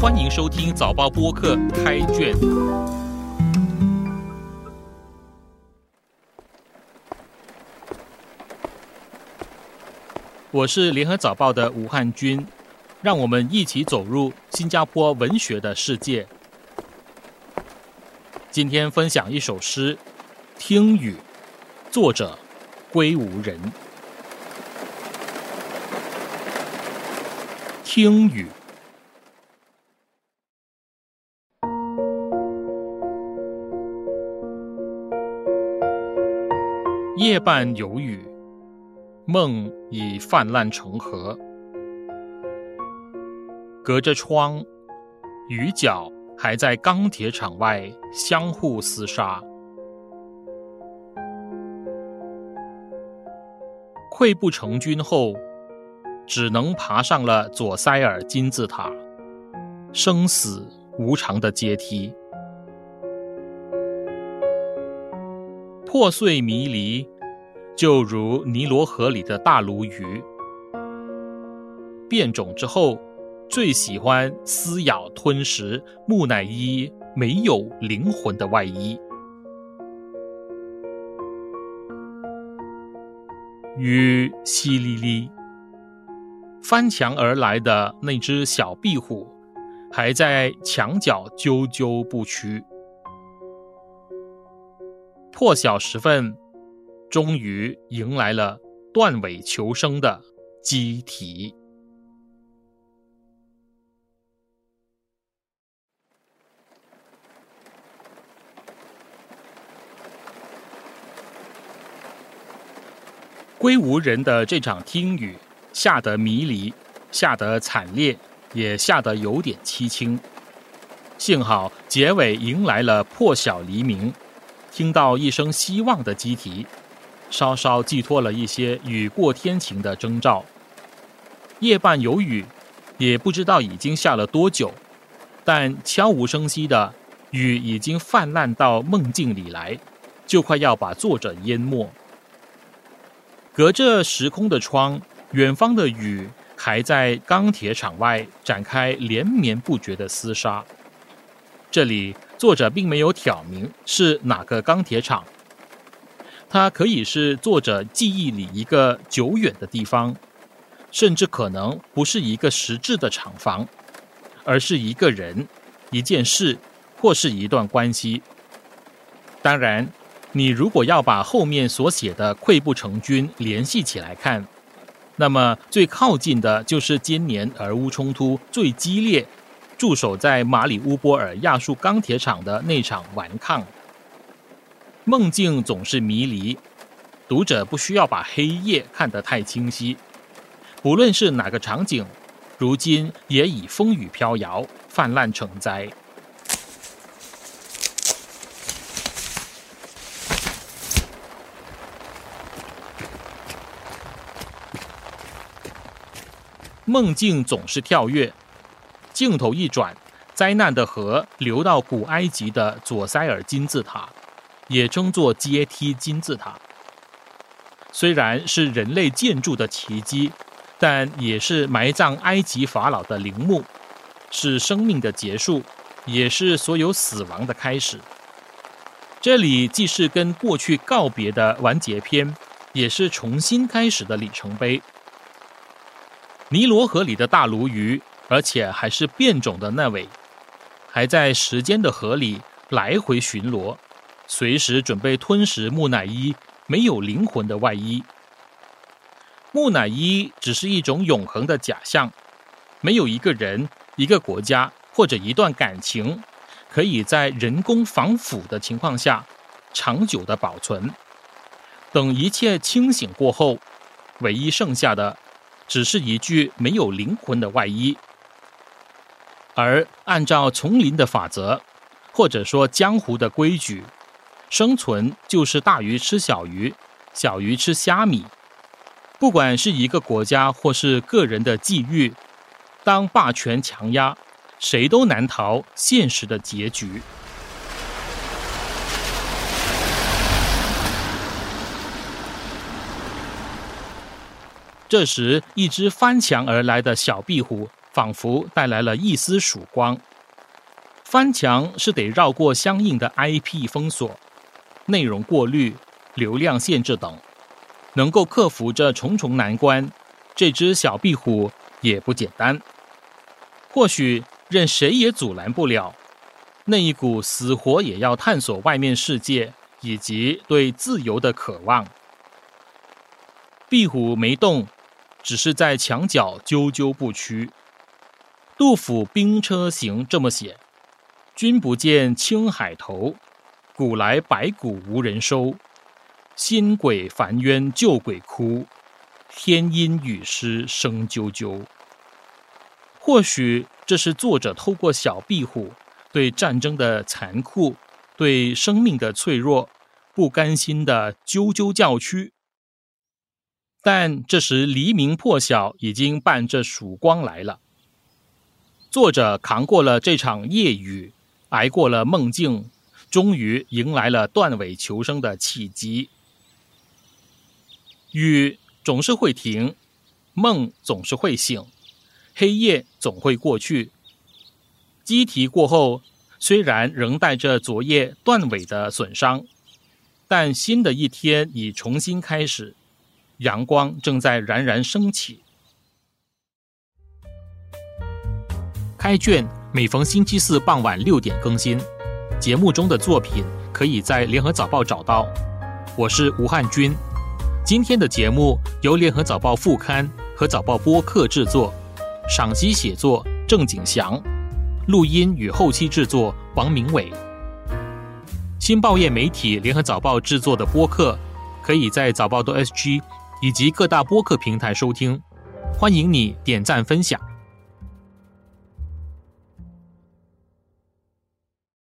欢迎收听早报播客开卷。我是联合早报的吴汉军，让我们一起走入新加坡文学的世界。今天分享一首诗《听雨》，作者归无人。听雨，夜半有雨，梦已泛滥成河。隔着窗，雨脚还在钢铁厂外相互厮杀。溃不成军后。只能爬上了左塞尔金字塔，生死无常的阶梯，破碎迷离，就如尼罗河里的大鲈鱼。变种之后，最喜欢撕咬吞食木乃伊没有灵魂的外衣。雨淅沥沥。翻墙而来的那只小壁虎，还在墙角啾啾不屈。破晓时分，终于迎来了断尾求生的鸡啼。归无人的这场听雨。下得迷离，下得惨烈，也下得有点凄清。幸好结尾迎来了破晓黎明，听到一声希望的鸡啼，稍稍寄托了一些雨过天晴的征兆。夜半有雨，也不知道已经下了多久，但悄无声息的雨已经泛滥到梦境里来，就快要把作者淹没。隔着时空的窗。远方的雨还在钢铁厂外展开连绵不绝的厮杀。这里作者并没有挑明是哪个钢铁厂，它可以是作者记忆里一个久远的地方，甚至可能不是一个实质的厂房，而是一个人、一件事或是一段关系。当然，你如果要把后面所写的溃不成军联系起来看。那么最靠近的就是今年俄乌冲突最激烈，驻守在马里乌波尔亚速钢铁厂的那场顽抗。梦境总是迷离，读者不需要把黑夜看得太清晰。不论是哪个场景，如今也已风雨飘摇，泛滥成灾。梦境总是跳跃，镜头一转，灾难的河流到古埃及的左塞尔金字塔，也称作阶梯金字塔。虽然是人类建筑的奇迹，但也是埋葬埃及法老的陵墓，是生命的结束，也是所有死亡的开始。这里既是跟过去告别的完结篇，也是重新开始的里程碑。尼罗河里的大鲈鱼，而且还是变种的那位，还在时间的河里来回巡逻，随时准备吞食木乃伊没有灵魂的外衣。木乃伊只是一种永恒的假象，没有一个人、一个国家或者一段感情，可以在人工防腐的情况下长久的保存。等一切清醒过后，唯一剩下的。只是一具没有灵魂的外衣，而按照丛林的法则，或者说江湖的规矩，生存就是大鱼吃小鱼，小鱼吃虾米。不管是一个国家或是个人的际遇，当霸权强压，谁都难逃现实的结局。这时，一只翻墙而来的小壁虎仿佛带来了一丝曙光。翻墙是得绕过相应的 IP 封锁、内容过滤、流量限制等，能够克服这重重难关，这只小壁虎也不简单。或许任谁也阻拦不了那一股死活也要探索外面世界以及对自由的渴望。壁虎没动，只是在墙角啾啾不屈。杜甫《兵车行》这么写。君不见青海头，古来白骨无人收。新鬼烦冤旧鬼哭，天阴雨湿声啾啾。或许这是作者透过小壁虎对战争的残酷、对生命的脆弱不甘心的啾啾叫屈。但这时黎明破晓，已经伴着曙光来了。作者扛过了这场夜雨。挨过了梦境，终于迎来了断尾求生的契机。雨总是会停，梦总是会醒，黑夜总会过去。机题过后，虽然仍带着昨夜断尾的损伤，但新的一天已重新开始，阳光正在冉冉升起。开卷。每逢星期四傍晚六点更新，节目中的作品可以在联合早报找到。我是吴汉军，今天的节目由联合早报副刊和早报播客制作，赏析写作郑景祥，录音与后期制作王明伟。新报业媒体联合早报制作的播客，可以在早报的 SG 以及各大播客平台收听，欢迎你点赞分享。